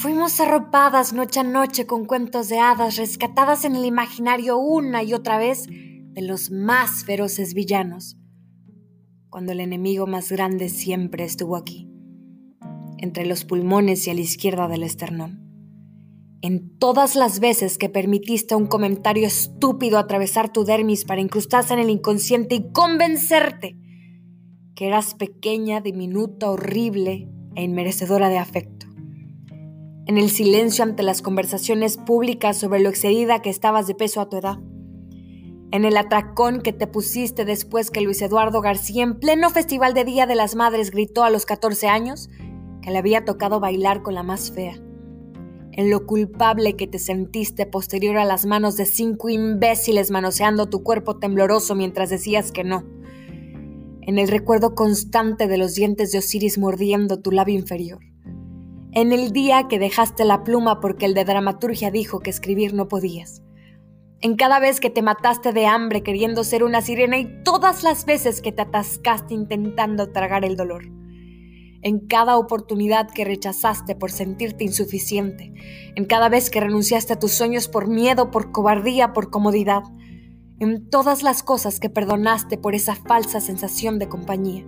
Fuimos arropadas noche a noche con cuentos de hadas rescatadas en el imaginario una y otra vez de los más feroces villanos, cuando el enemigo más grande siempre estuvo aquí, entre los pulmones y a la izquierda del esternón. En todas las veces que permitiste un comentario estúpido atravesar tu dermis para incrustarse en el inconsciente y convencerte que eras pequeña, diminuta, horrible e inmerecedora de afecto en el silencio ante las conversaciones públicas sobre lo excedida que estabas de peso a tu edad, en el atracón que te pusiste después que Luis Eduardo García en pleno Festival de Día de las Madres gritó a los 14 años que le había tocado bailar con la más fea, en lo culpable que te sentiste posterior a las manos de cinco imbéciles manoseando tu cuerpo tembloroso mientras decías que no, en el recuerdo constante de los dientes de Osiris mordiendo tu labio inferior en el día que dejaste la pluma porque el de dramaturgia dijo que escribir no podías. En cada vez que te mataste de hambre queriendo ser una sirena y todas las veces que te atascaste intentando tragar el dolor. En cada oportunidad que rechazaste por sentirte insuficiente. En cada vez que renunciaste a tus sueños por miedo, por cobardía, por comodidad. En todas las cosas que perdonaste por esa falsa sensación de compañía.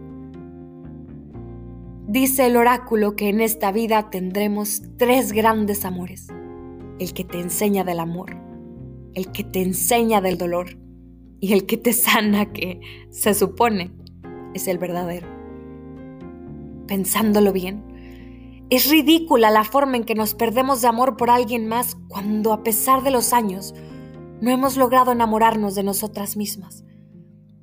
Dice el oráculo que en esta vida tendremos tres grandes amores. El que te enseña del amor, el que te enseña del dolor y el que te sana, que se supone es el verdadero. Pensándolo bien, es ridícula la forma en que nos perdemos de amor por alguien más cuando a pesar de los años no hemos logrado enamorarnos de nosotras mismas.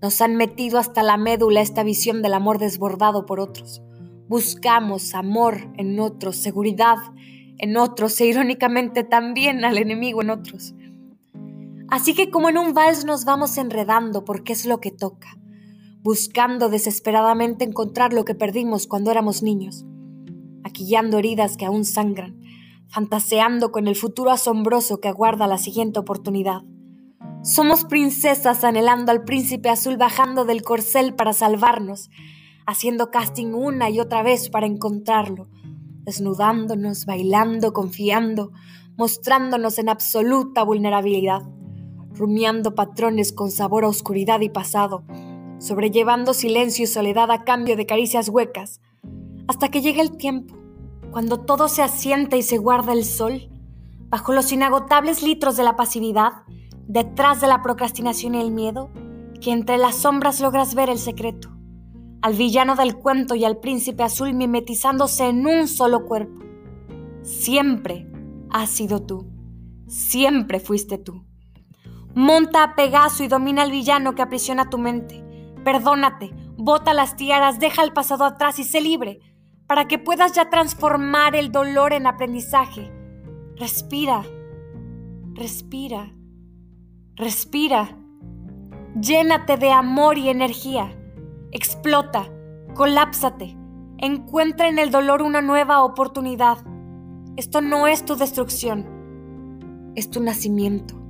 Nos han metido hasta la médula esta visión del amor desbordado por otros Buscamos amor en otros, seguridad en otros e irónicamente también al enemigo en otros. Así que como en un vals nos vamos enredando porque es lo que toca, buscando desesperadamente encontrar lo que perdimos cuando éramos niños, aquillando heridas que aún sangran, fantaseando con el futuro asombroso que aguarda la siguiente oportunidad. Somos princesas anhelando al príncipe azul bajando del corcel para salvarnos, haciendo casting una y otra vez para encontrarlo, desnudándonos, bailando, confiando, mostrándonos en absoluta vulnerabilidad, rumiando patrones con sabor a oscuridad y pasado, sobrellevando silencio y soledad a cambio de caricias huecas, hasta que llegue el tiempo, cuando todo se asienta y se guarda el sol, bajo los inagotables litros de la pasividad, detrás de la procrastinación y el miedo, que entre las sombras logras ver el secreto al villano del cuento y al príncipe azul mimetizándose en un solo cuerpo. Siempre has sido tú, siempre fuiste tú. Monta a Pegaso y domina al villano que aprisiona tu mente. Perdónate, bota las tiaras, deja el pasado atrás y sé libre, para que puedas ya transformar el dolor en aprendizaje. Respira, respira, respira. Llénate de amor y energía. Explota, colápsate, encuentra en el dolor una nueva oportunidad. Esto no es tu destrucción, es tu nacimiento.